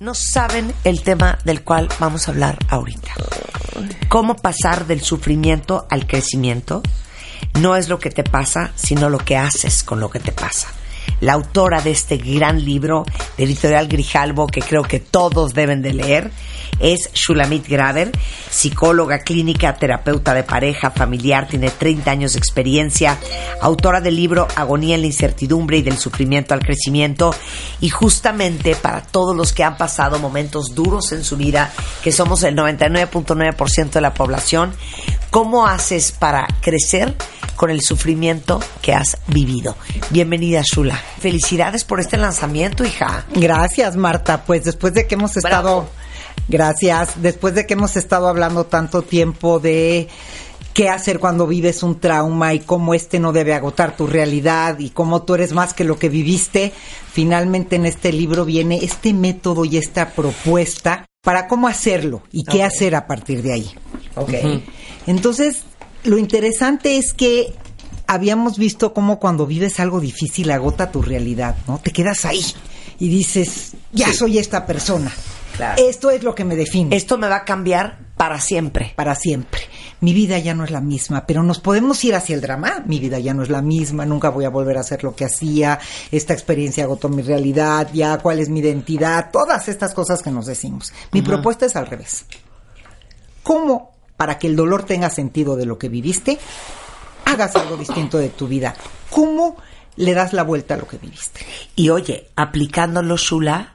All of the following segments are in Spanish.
No saben el tema del cual vamos a hablar ahorita. Cómo pasar del sufrimiento al crecimiento no es lo que te pasa, sino lo que haces con lo que te pasa. La autora de este gran libro de editorial Grijalbo que creo que todos deben de leer es Shulamit Graver, psicóloga clínica, terapeuta de pareja, familiar, tiene 30 años de experiencia, autora del libro Agonía en la incertidumbre y del sufrimiento al crecimiento y justamente para todos los que han pasado momentos duros en su vida, que somos el 99.9% de la población, ¿cómo haces para crecer con el sufrimiento que has vivido? Bienvenida, Shula. Felicidades por este lanzamiento, hija. Gracias, Marta. Pues después de que hemos estado, Bravo. gracias, después de que hemos estado hablando tanto tiempo de qué hacer cuando vives un trauma y cómo este no debe agotar tu realidad y cómo tú eres más que lo que viviste, finalmente en este libro viene este método y esta propuesta para cómo hacerlo y qué hacer a partir de ahí. Ok. Entonces, lo interesante es que habíamos visto cómo cuando vives algo difícil agota tu realidad, ¿no? Te quedas ahí y dices, ya soy esta persona. Claro. Esto es lo que me define Esto me va a cambiar para siempre. para siempre. Mi vida ya no es la misma, pero nos podemos ir hacia el drama. Mi vida ya no es la misma, nunca voy a volver a hacer lo que hacía. Esta experiencia agotó mi realidad, ya cuál es mi identidad, todas estas cosas que nos decimos. Mi propuesta es al revés. ¿Cómo, para que el dolor tenga sentido de lo que viviste, hagas algo distinto de tu vida? ¿Cómo le das la vuelta a lo que viviste? Y oye, aplicándolo, Shula,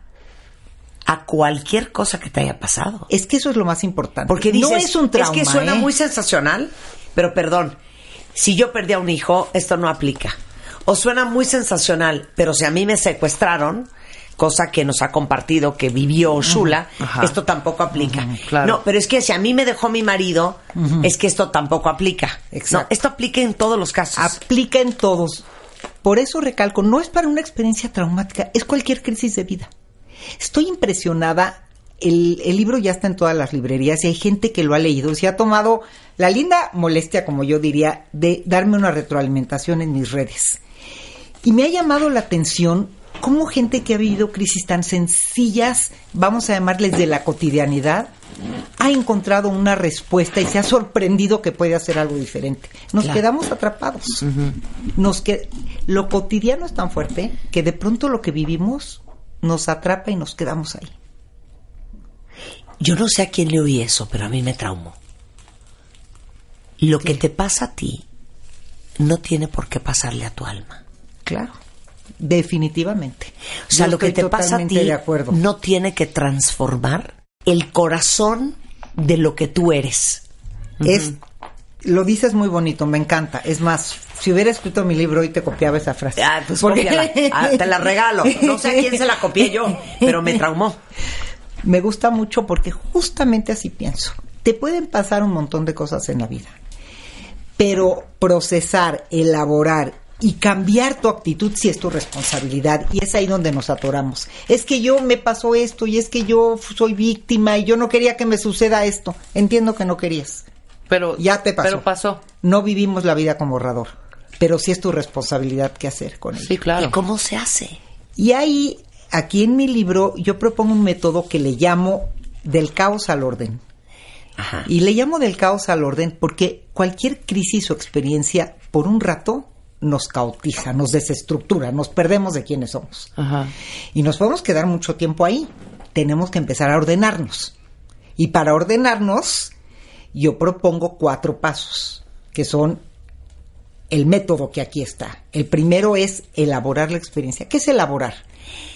a cualquier cosa que te haya pasado. Es que eso es lo más importante. Porque dices, no es un trauma. que suena ¿eh? muy sensacional, pero perdón, si yo perdí a un hijo, esto no aplica. O suena muy sensacional, pero si a mí me secuestraron, cosa que nos ha compartido que vivió Shula, esto tampoco aplica. Claro. No, pero es que si a mí me dejó mi marido, es que esto tampoco aplica. Exacto. No, esto aplica en todos los casos. aplica en todos. Por eso recalco, no es para una experiencia traumática, es cualquier crisis de vida. Estoy impresionada. El, el libro ya está en todas las librerías y hay gente que lo ha leído se ha tomado la linda molestia, como yo diría, de darme una retroalimentación en mis redes. Y me ha llamado la atención cómo gente que ha vivido crisis tan sencillas, vamos a llamarles de la cotidianidad, ha encontrado una respuesta y se ha sorprendido que puede hacer algo diferente. Nos Claro. quedamos atrapados. Nos que lo cotidiano es tan fuerte que de pronto lo que vivimos nos atrapa y nos quedamos ahí. Yo no sé a quién le oí eso, pero a mí me traumó. Lo que te pasa a ti no tiene por qué pasarle a tu alma. Claro. Definitivamente. O sea, Yo lo que te pasa a ti de acuerdo. no tiene que transformar el corazón de lo que tú eres. Es lo dices muy bonito, me encanta. Es más, si hubiera escrito mi libro hoy te copiaba esa frase. Ah, pues cópiala. Ah, te la regalo. No sé a quién se la copié yo, pero me traumó. Me gusta mucho porque justamente así pienso. Te pueden pasar un montón de cosas en la vida, pero procesar, elaborar y cambiar tu actitud sí es tu responsabilidad y es ahí donde nos atoramos. Es que yo me pasó esto y es que yo soy víctima y yo no quería que me suceda esto. Entiendo que no querías. Pero Ya te pasó. Pero pasó. No vivimos la vida como borrador, pero sí es tu responsabilidad qué hacer con ello. Sí, claro. ¿Y cómo se hace? Y ahí, aquí en mi libro, yo propongo un método que le llamo del caos al orden. Ajá. Y le llamo del caos al orden porque cualquier crisis o experiencia, por un rato, nos cautiza, nos desestructura, nos perdemos de quiénes somos. Ajá. Y nos podemos quedar mucho tiempo ahí. Tenemos que empezar a ordenarnos. Y para ordenarnos, yo propongo cuatro pasos, que son el método que aquí está. El primero es elaborar la experiencia. ¿Qué es elaborar?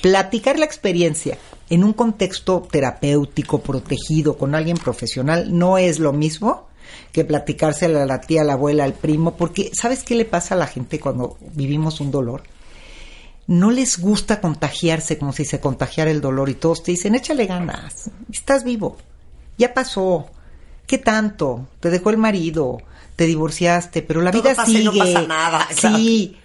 Platicar la experiencia en un contexto terapéutico, protegido, con alguien profesional, no es lo mismo que platicársela a la tía, a la abuela, al primo, porque ¿sabes qué le pasa a la gente cuando vivimos un dolor? no les gusta contagiarse como si se contagiara el dolor y todos te dicen, échale ganas, estás vivo, ya pasó, ¿qué tanto? Te dejó el marido, te divorciaste, pero la Todo vida pasa y sigue. no pasa nada, Sí.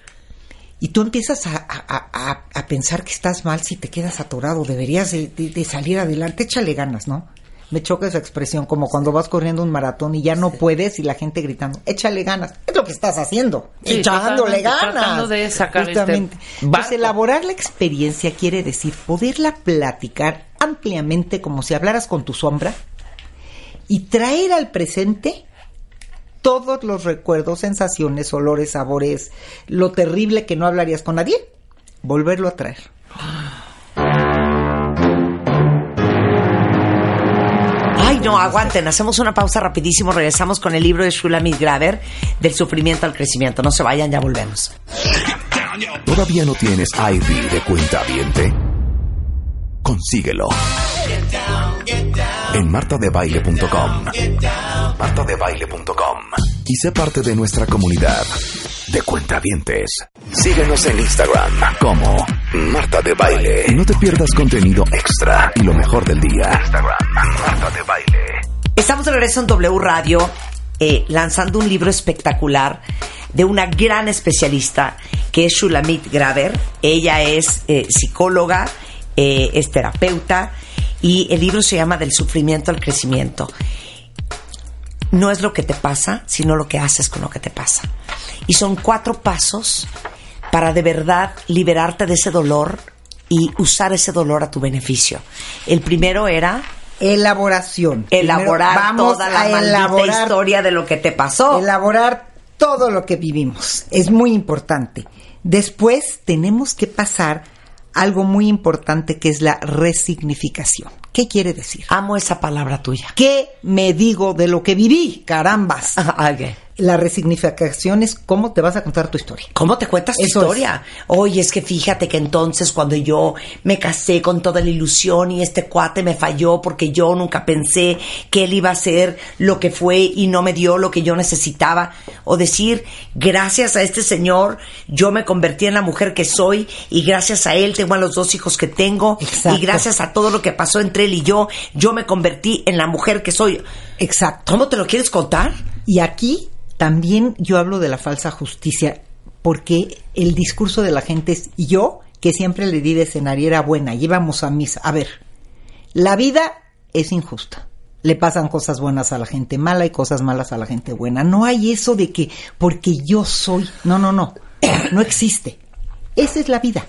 Y tú empiezas a, a- a- a pensar que estás mal si te quedas atorado, deberías de, de- de salir adelante, échale ganas, ¿no? Me choca esa expresión, como cuando vas corriendo un maratón y ya no puedes y la gente gritando, échale ganas. Es lo que estás haciendo, Sí, echándole ganas. de sacar este Justamente. barco. Pues elaborar la experiencia quiere decir poderla platicar ampliamente como si hablaras con tu sombra y traer al presente todos los recuerdos, sensaciones, olores, sabores, lo terrible que no hablarías con nadie, volverlo a traer. Ay, no, aguanten, hacemos una pausa rapidísimo, regresamos con el libro de Shulamit Graver, Del sufrimiento al crecimiento. No se vayan, ya volvemos. ¿Todavía no tienes ID de cuenta viente? Consíguelo. En martadebaile.com. martadebaile.com. Y sé parte de nuestra comunidad de cuentavientes. Síguenos en Instagram como Marta de Baile. No te pierdas contenido extra y lo mejor del día. Instagram, Marta de Baile. Estamos de regreso en W Radio, eh, lanzando un libro espectacular de una gran especialista que es Shulamit Graver. Ella es eh, psicóloga, eh, es terapeuta y el libro se llama Del sufrimiento al crecimiento. No es lo que te pasa, sino lo que haces con lo que te pasa. Y son cuatro pasos para de verdad liberarte de ese dolor y usar ese dolor a tu beneficio. El primero era Elaboración. Elaborar vamos toda la a maldita elaborar historia de lo que te pasó. elaborar todo lo que vivimos. Es muy importante. Después tenemos que pasar algo muy importante que es la resignificación. ¿Qué quiere decir? Amo esa palabra tuya. ¿Qué me digo de lo que viví? Carambas. Ah, ok. La resignificación es cómo te vas a contar tu historia. ¿Cómo te cuentas tu Eso historia? Oye, es que fíjate que entonces cuando yo me casé con toda la ilusión y este cuate me falló porque yo nunca pensé que él iba a ser lo que fue y no me dio lo que yo necesitaba. O decir, gracias a este señor yo me convertí en la mujer que soy y gracias a él tengo a los dos hijos que tengo Exacto. y gracias a todo lo que pasó entre él y yo, yo me convertí en la mujer que soy. Exacto. ¿Cómo te lo quieres contar? Y aquí también yo hablo de la falsa justicia, porque el discurso de la gente es yo, que siempre le di de cenar y era buena, y íbamos a misa. A ver, la vida es injusta. Le pasan cosas buenas a la gente mala y cosas malas a la gente buena. No hay eso de que porque yo soy. No, no, no. No existe. Esa es la vida.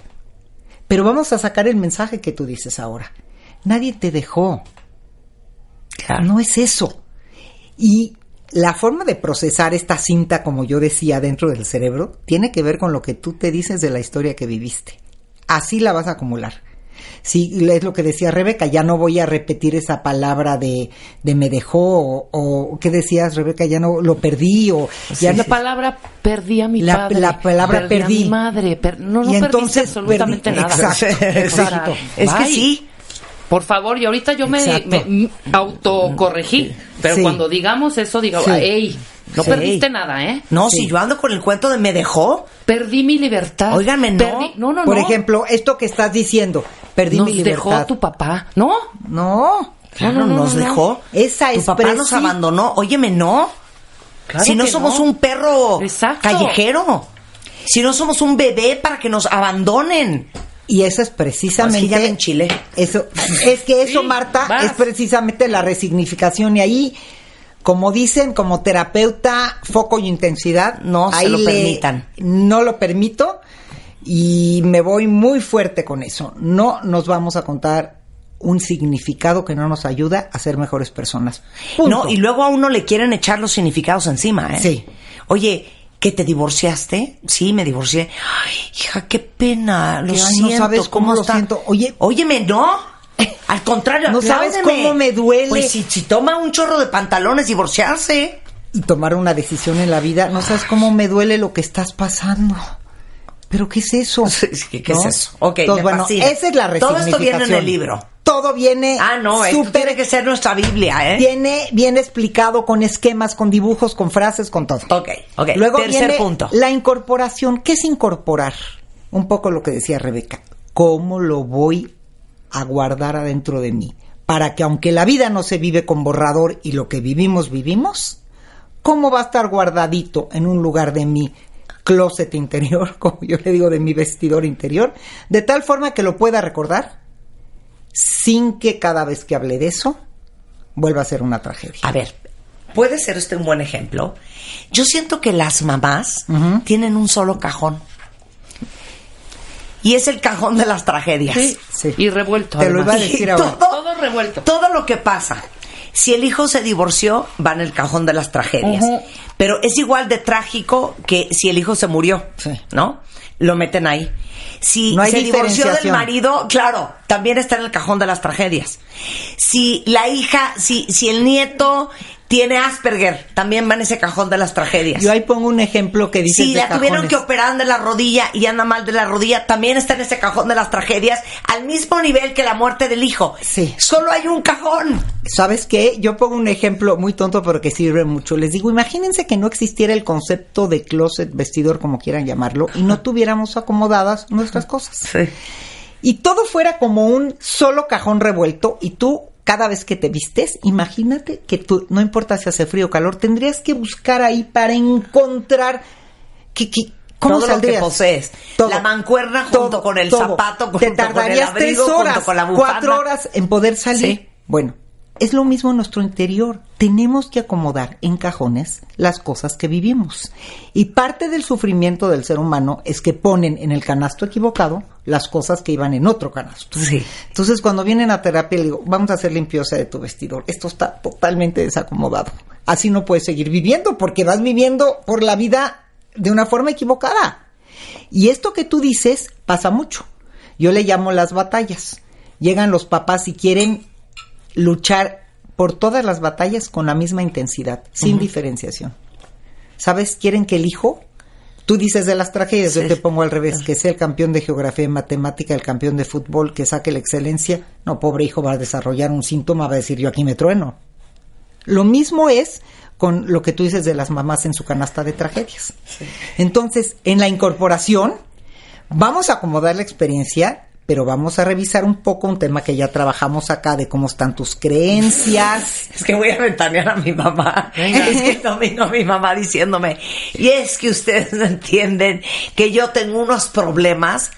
Pero vamos a sacar el mensaje que tú dices ahora. Nadie te dejó. No es eso. Y la forma de procesar esta cinta, como yo decía, dentro del cerebro, tiene que ver con lo que tú te dices de la historia que viviste. Así la vas a acumular. Sí, es lo que decía Rebeca, ya no voy a repetir esa palabra de, de me dejó o, o ¿qué decías Rebeca? Ya no lo perdí o ya la palabra perdí a mi La- padre. la palabra perdí. perdí. a mi madre. per- no, no Y entonces absolutamente perdí. nada. Exacto. Es que sí. Por favor, y ahorita yo me, autocorregí. Pero Sí. cuando digamos eso, digo, Sí. ey, no Sí. perdiste nada, ¿eh? No, Sí. si yo ando con el cuento de me dejó. Perdí mi libertad. Óigame, no. Perdí- no, no, Por no. ejemplo, esto que estás diciendo, perdí Nos mi libertad. dejó tu papá. ¿No? No, Claro, no, no, nos no, no. dejó. Esa tu papá nos abandonó. Óyeme, no. Claro si no somos un perro Exacto. callejero. Si no somos un bebé para que nos abandonen. Y eso es precisamente. Es que ya me enchilé. Eso, es que eso, Sí, Marta, vas. es precisamente la resignificación. Y ahí, como dicen, como terapeuta, foco y intensidad. No se ahí lo le- permitan. No lo permito. Y me voy muy fuerte con eso. No nos vamos a contar un significado que no nos ayuda a ser mejores personas. Punto. No, y luego a uno le quieren echar los significados encima, ¿eh? Sí. Oye, ¿que te divorciaste? Sí, me divorcié. Ay, hija, qué pena. Lo Que, ay, no siento. sabes cómo lo está? siento. Oye- Óyeme, no. Al contrario, No sabes cómo me duele. Pues si, si toma un chorro de pantalones divorciarse. y tomar una decisión en la vida, no sabes cómo me duele lo que estás pasando. Pero ¿qué es eso? ¿qué es eso? Ok, Entonces, bueno, fascina. esa es la Todo esto viene en el libro. Todo viene Ah, no, esto súper- tiene que ser nuestra Biblia, ¿eh? viene bien explicado con esquemas, con dibujos, con frases, con todo. Ok, ok. Luego Tercer viene punto. la incorporación. ¿Qué es incorporar? Un poco lo que decía Rebeca. ¿Cómo lo voy a guardar adentro de mí? Para que aunque la vida no se vive con borrador y lo que vivimos, vivimos, ¿cómo va a estar guardadito en un lugar de mi closet interior, como yo le digo, de mi vestidor interior, de tal forma que lo pueda recordar sin que cada vez que hable de eso vuelve a ser una tragedia. A ver, puede ser este un buen ejemplo. Yo siento que las mamás tienen un solo cajón. Y es el cajón de las tragedias. Sí. Sí. Y revuelto. Te lo iba a decir ahora. Todo revuelto. Todo lo que pasa. Si el hijo se divorció, va en el cajón de las tragedias. Pero es igual de trágico que si el hijo se murió, Sí. ¿no? Lo meten ahí. Si No hay se divorció del marido, claro, también está en el cajón de las tragedias. Si la hija, si, si el nieto tiene Asperger, también va en ese cajón de las tragedias. Yo ahí pongo un ejemplo que dice Si la tuvieron que operar de la rodilla y anda mal de la rodilla, también está en ese cajón de las tragedias, al mismo nivel que la muerte del hijo. Sí. Solo hay un cajón. ¿Sabes qué? Yo pongo un ejemplo muy tonto, pero que sirve mucho. Les digo, imagínense que no existiera el concepto de closet, vestidor, como quieran llamarlo, y no tuviéramos acomodadas nuestras cosas. Sí. Y todo fuera como un solo cajón revuelto, y tú, cada vez que te vistes, imagínate que tú, no importa si hace frío o calor, tendrías que buscar ahí para encontrar que, que- ¿Cómo Todo lo que saldrías? posees. La mancuerna junto con el zapato, Te junto con el tardarías abrigo, tres junto horas, con la cuatro horas en poder salir. Sí. Bueno, es lo mismo en nuestro interior. Tenemos que acomodar en cajones las cosas que vivimos. Y parte del sufrimiento del ser humano es que ponen en el canasto equivocado las cosas que iban en otro canasto. Sí. Entonces, cuando vienen a terapia, le digo, vamos a hacer limpieza de tu vestidor. Esto está totalmente desacomodado. Así no puedes seguir viviendo porque vas viviendo por la vida de una forma equivocada. Y esto que tú dices pasa mucho. Yo le llamo las batallas. Llegan los papás y quieren luchar por todas las batallas con la misma intensidad, sin diferenciación. ¿Sabes? Quieren que el hijo, tú dices de las tragedias, Sí. yo te pongo al revés, que sea el campeón de geografía y matemática, el campeón de fútbol, que saque la excelencia. No, pobre hijo, va a desarrollar un síntoma, va a decir yo aquí me trueno. Lo mismo es con lo que tú dices de las mamás en su canasta de tragedias. Entonces, en la incorporación, vamos a acomodar la experiencia, pero vamos a revisar un poco un tema que ya trabajamos acá de cómo están tus creencias. Es que voy a ventanear a mi mamá. Es que no vino mi mamá diciéndome, y es que ustedes no entienden que yo tengo unos problemas.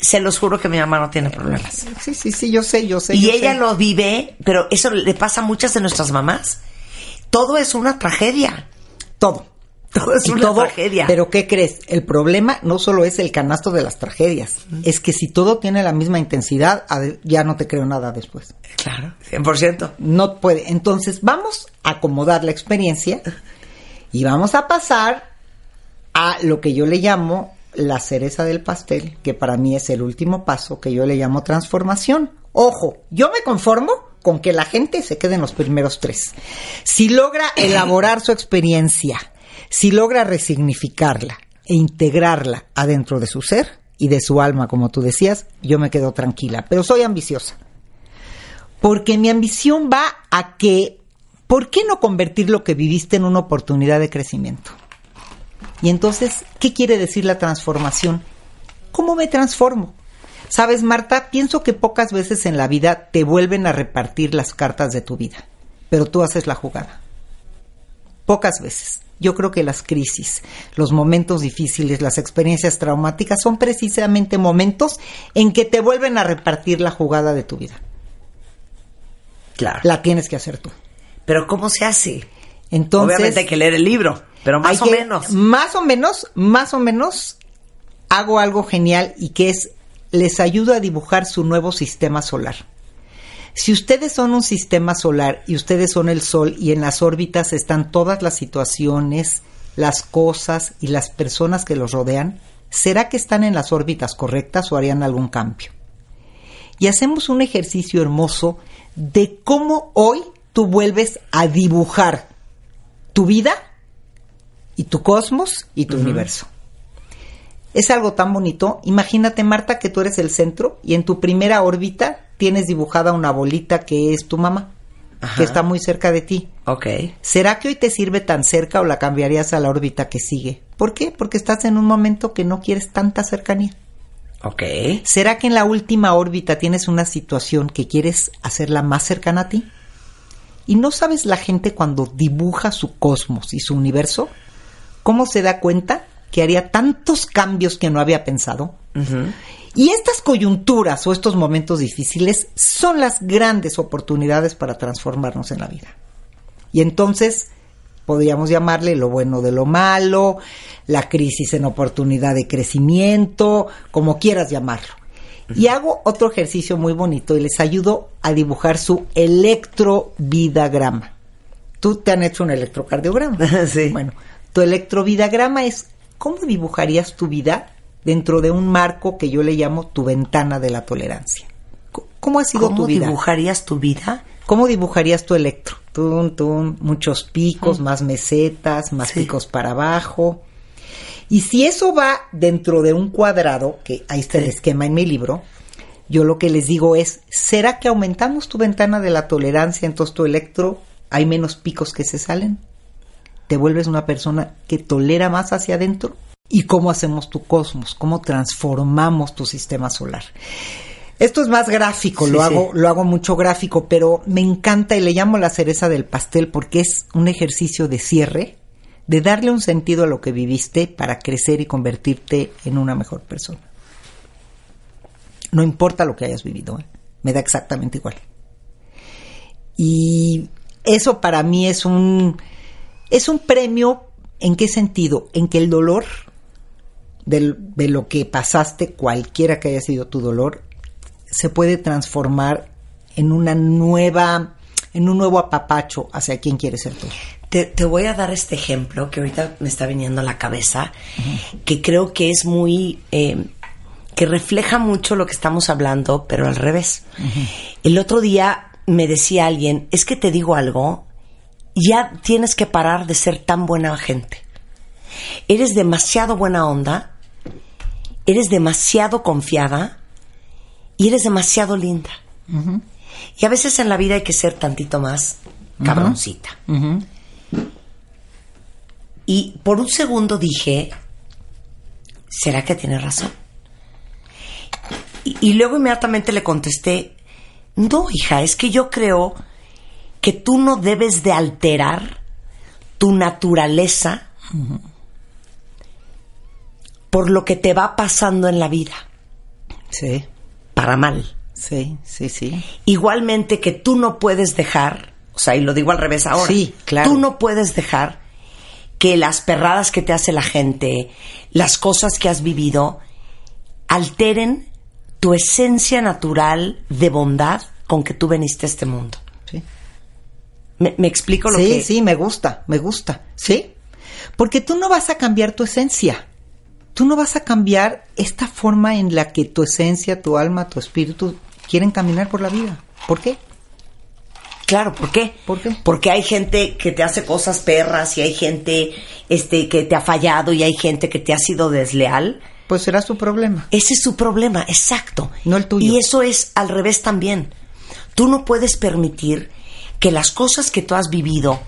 Se los juro que mi mamá no tiene problemas. Sí, sí, sí, yo sé, yo sé. Y yo ella sé. lo vive, pero eso le pasa a muchas de nuestras mamás. Todo es una tragedia. Todo. Todo es Y una tragedia. Pero ¿qué crees? El problema no solo es el canasto de las tragedias, es que si todo tiene la misma intensidad, ya no te creo nada después. Claro, 100%. No puede. Entonces, vamos a acomodar la experiencia y vamos a pasar a lo que yo le llamo la cereza del pastel, que para mí es el último paso, que yo le llamo transformación. Ojo, yo me conformo con que la gente se quede en los primeros tres. Si logra elaborar su experiencia, si logra resignificarla e integrarla adentro de su ser y de su alma, como tú decías, yo me quedo tranquila, pero soy ambiciosa. Porque mi ambición va a que, ¿por qué no convertir lo que viviste en una oportunidad de crecimiento? Y entonces, ¿qué quiere decir la transformación? ¿Cómo me transformo? Sabes, Marta, pienso que pocas veces en la vida te vuelven a repartir las cartas de tu vida, pero tú haces la jugada. Pocas veces. Yo creo que las crisis, los momentos difíciles, las experiencias traumáticas son precisamente momentos en que te vuelven a repartir la jugada de tu vida. Claro. La tienes que hacer tú. Pero ¿cómo se hace? Entonces, Obviamente hay que leer el libro, pero más o que- menos. Más o menos, más o menos, hago algo genial y que es, les ayudo a dibujar su nuevo sistema solar. Si ustedes son un sistema solar y ustedes son el Sol y en las órbitas están todas las situaciones, las cosas y las personas que los rodean, ¿será que están en las órbitas correctas o harían algún cambio? Y hacemos un ejercicio hermoso de cómo hoy tú vuelves a dibujar tu vida y tu cosmos y tu universo. Es algo tan bonito. Imagínate, Marta, que tú eres el centro y en tu primera órbita tienes dibujada una bolita que es tu mamá, Ajá. que está muy cerca de ti. Ok. ¿Será que hoy te sirve tan cerca o la cambiarías a la órbita que sigue? ¿Por qué? Porque estás en un momento que no quieres tanta cercanía. Ok. ¿Será que en la última órbita tienes una situación que quieres hacerla más cercana a ti? ¿Y no sabes la gente cuando dibuja su cosmos y su universo? ¿Cómo se da cuenta que haría tantos cambios que no había pensado? Y estas coyunturas o estos momentos difíciles son las grandes oportunidades para transformarnos en la vida. Y entonces podríamos llamarle lo bueno de lo malo, la crisis en oportunidad de crecimiento, como quieras llamarlo. Y hago otro ejercicio muy bonito y les ayudo a dibujar su electrovidagrama. Tú te han hecho un electrocardiograma. Sí. Bueno, tu electrovidagrama es cómo dibujarías tu vida dentro de un marco que yo le llamo tu ventana de la tolerancia. ¿Cómo ha sido ¿Cómo tu vida? dibujarías tu vida? ¿Cómo dibujarías tu electro? Tun, tun, muchos picos, más mesetas, más Sí. picos para abajo. Y si eso va dentro de un cuadrado, que ahí está el esquema en mi libro, yo lo que les digo es, ¿será que aumentamos tu ventana de la tolerancia, entonces tu electro hay menos picos que se salen? ¿Te vuelves una persona que tolera más hacia adentro? ¿Y cómo hacemos tu cosmos? ¿Cómo transformamos tu sistema solar? Esto es más gráfico, Sí, lo sí. hago, lo hago mucho gráfico, pero me encanta y le llamo la cereza del pastel porque es un ejercicio de cierre, de darle un sentido a lo que viviste para crecer y convertirte en una mejor persona. No importa lo que hayas vivido, ¿eh? me da exactamente igual. Y eso para mí es un es un premio ¿en qué sentido? En que el dolor de lo que pasaste, cualquiera que haya sido tu dolor, se puede transformar en una nueva, en un nuevo apapacho hacia quien quieres ser tú. Te, te voy a dar este ejemplo que ahorita me está viniendo a la cabeza, que creo que es muy, eh, que refleja mucho lo que estamos hablando, pero al revés. El otro día me decía alguien, es que te digo algo, ya tienes que parar de ser tan buena gente. Eres demasiado buena onda, eres demasiado confiada y eres demasiado linda. Y a veces en la vida hay que ser tantito más cabroncita. Y por un segundo dije, ¿será que tiene razón? Y, y luego inmediatamente le contesté, no, hija, es que yo creo que tú no debes de alterar tu naturaleza por lo que te va pasando en la vida, Sí, para mal. sí, sí, sí. Igualmente que tú no puedes dejar, o sea, y lo digo al revés ahora, Sí, claro. tú no puedes dejar que las perradas que te hace la gente, las cosas que has vivido, alteren tu esencia natural de bondad con que tú veniste a este mundo. sí. ¿Me, me explico lo sí, que sí, me gusta, me gusta. Sí. Porque tú no vas a cambiar tu esencia. Tú no vas a cambiar esta forma en la que tu esencia, tu alma, tu espíritu quieren caminar por la vida. ¿Por qué? Claro, ¿por qué? ¿Por qué? Porque hay gente que te hace cosas perras y hay gente este que te ha fallado y hay gente que te ha sido desleal. Pues será su problema. Ese es su problema, exacto. No el tuyo. Y eso es al revés también. Tú no puedes permitir que las cosas que tú has vivido,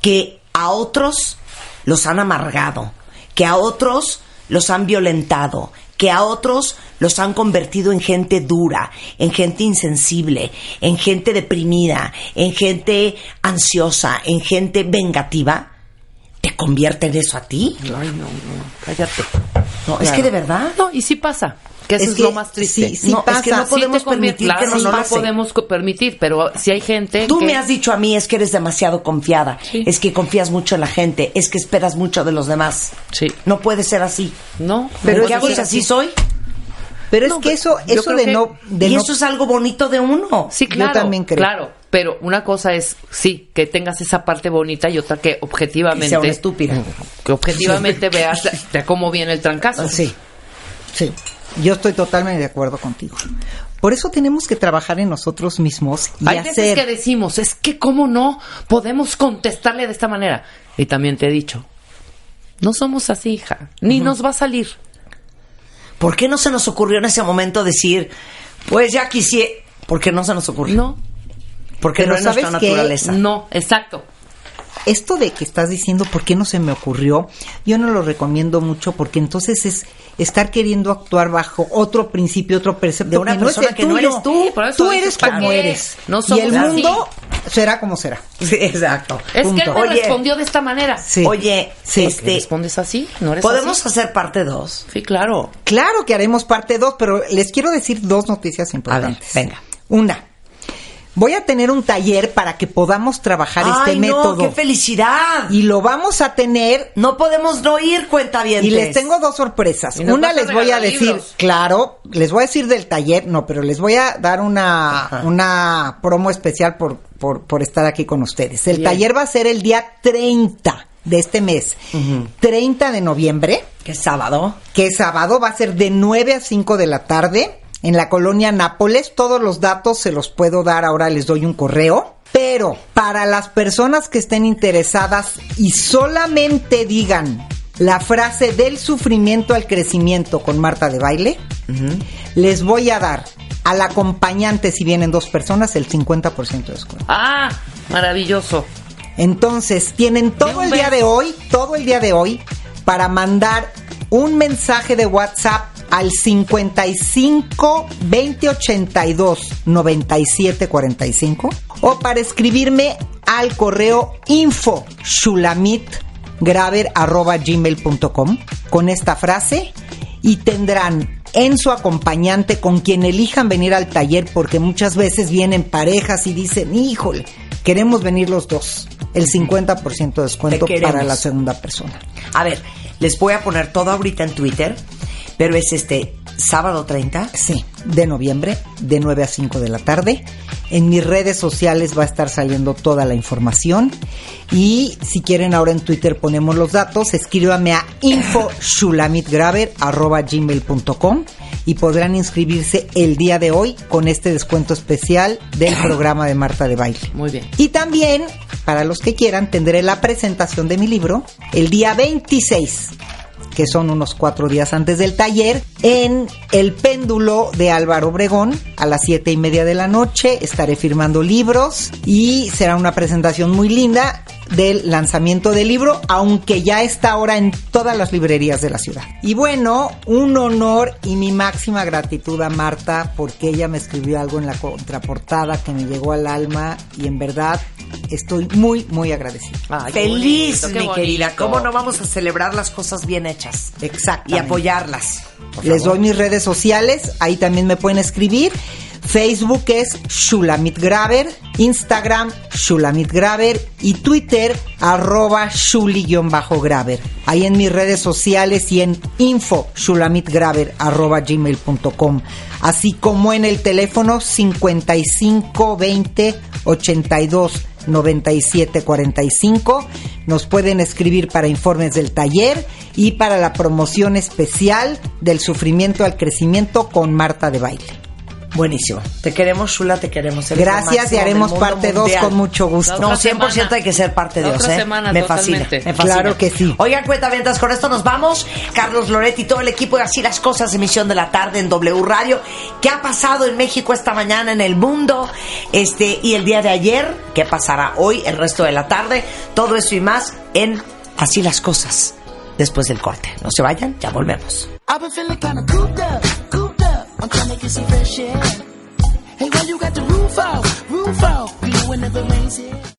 que a otros los han amargado, que a otros los han violentado, que a otros los han convertido en gente dura, en gente insensible, en gente deprimida, en gente ansiosa, en gente vengativa, te convierte en eso a ti. Ay, no, no, cállate. No, es que de verdad. No, y sí pasa. Que eso Es es, que lo más triste. sí, sí No, es que pasa. no podemos convierte- permitir que claro, nos no lo pase. podemos permitir, pero si hay gente Tú que- me has dicho a mí es que eres demasiado confiada, Sí. es que confías mucho en la gente, es que esperas mucho de los demás. Sí. No puede ser así. No, Pero no ¿qué hago si así soy? Pero es No, que eso, yo eso de que- no, de y no- eso es algo bonito de uno. Sí, Yo claro. también creo. Claro, pero una cosa es, sí, que tengas esa parte bonita y otra que objetivamente... Que sea una estúpida. Que objetivamente veas de cómo viene el trancazo. Sí, sí. Yo estoy totalmente de acuerdo contigo. Por eso tenemos que trabajar en nosotros mismos y Hay veces que decimos, es que cómo no podemos contestarle de esta manera. Y también te he dicho, no somos así, hija, ni nos va a salir. ¿Por qué no se nos ocurrió en ese momento decir, pues ya quisiera? ¿Por qué no se nos ocurrió? No, Porque Pero no es nuestra naturaleza. no, exacto. Esto de que estás diciendo, ¿por qué no se me ocurrió? Yo no lo recomiendo mucho porque entonces es estar queriendo actuar bajo otro principio, otro precepto De una que no es persona que no eres tú. Sí, por eso tú dices, eres ¿para como qué? eres. No y el así. mundo será como será. Sí, exacto. Es que él me Oye. respondió de esta manera. Sí. Oye, Sí. ¿Le este, respondes así? ¿No eres ¿podemos así? hacer parte 2? Sí, claro. Claro que haremos parte 2, pero les quiero decir dos noticias importantes. venga. Una, voy a tener un taller para que podamos trabajar este ¡Ay, método. no! ¡Qué felicidad! y lo vamos a tener no podemos no ir, cuenta bien. y les tengo dos sorpresas. Una les voy a decir, libros. claro, les voy a decir del taller, no, pero les voy a dar una, una promo especial por, por, por estar aquí con ustedes. El Bien. taller va a ser el día 30 de este mes, 30 de noviembre. ¿Qué sábado? que es sábado va a ser de 9 a 5 de la tarde en la colonia Nápoles. Todos los datos se los puedo dar, ahora les doy un correo. Pero para las personas que estén interesadas y solamente digan la frase del sufrimiento al crecimiento con Marta de baile, les voy a dar al acompañante, si vienen dos personas, el 50% de descuento. Ah, maravilloso. Entonces, tienen todo el día de hoy, todo el día de hoy, para mandar un mensaje de WhatsApp al 55 20 82 97 45 o para escribirme al correo info gmail.com con esta frase y tendrán en su acompañante con quien elijan venir al taller porque muchas veces vienen parejas y dicen, híjole, queremos venir los dos. El 50% de descuento para la segunda persona. A ver, les voy a poner todo ahorita en Twitter, pero es este sábado 30. Sí, de noviembre, de 9 a 5 de la tarde. En mis redes sociales va a estar saliendo toda la información. Y si quieren, ahora en Twitter ponemos los datos. Escríbame a info.shulamitgraver.gmail.com y podrán inscribirse el día de hoy con este descuento especial del programa de Marta de Baile. Muy bien. Y también, para los que quieran, tendré la presentación de mi libro el día 26, que son unos cuatro días antes del taller, en el péndulo de Álvaro Obregón a las siete y media de la noche. Estaré firmando libros y será una presentación muy linda del lanzamiento del libro, aunque ya está ahora en todas las librerías de la ciudad. Y bueno, un honor y mi máxima gratitud a Marta porque ella me escribió algo en la contraportada que me llegó al alma y en verdad estoy muy, muy agradecida. Ay, Feliz, bonito, mi querida. ¿Cómo no vamos a celebrar las cosas bien hechas? Exacto. Y apoyarlas. Les doy mis redes sociales, ahí también me pueden escribir. Facebook es Shulamit Graver, Instagram Shulamit Graver y Twitter arroba Shuli-Graver. Ahí en mis redes sociales y en info shulamitgraver arroba gmail.com. Así como en el teléfono 55 20 82 97 45. Nos pueden escribir para informes del taller y para la promoción especial del sufrimiento al crecimiento con Marta de Baile. Buenísimo. Te queremos, Shula, te queremos. Eres Gracias y haremos parte 2 mundial. con mucho gusto. No, otra 100% semana. hay que ser parte de Dios, ¿eh? semana, me fascina, me fascina. Claro que sí. Oigan, cuentavientas, con esto nos vamos. Carlos Loretti y todo el equipo de Así las Cosas, emisión de la tarde en W Radio. ¿Qué ha pasado en México esta mañana, en el mundo? Este, y el día de ayer, ¿qué pasará hoy, el resto de la tarde? Todo eso y más en Así las Cosas, después del corte. No se vayan, ya volvemos. I'm trying to get some fresh air. Hey, why you got the roof out, roof out? You know it rains here.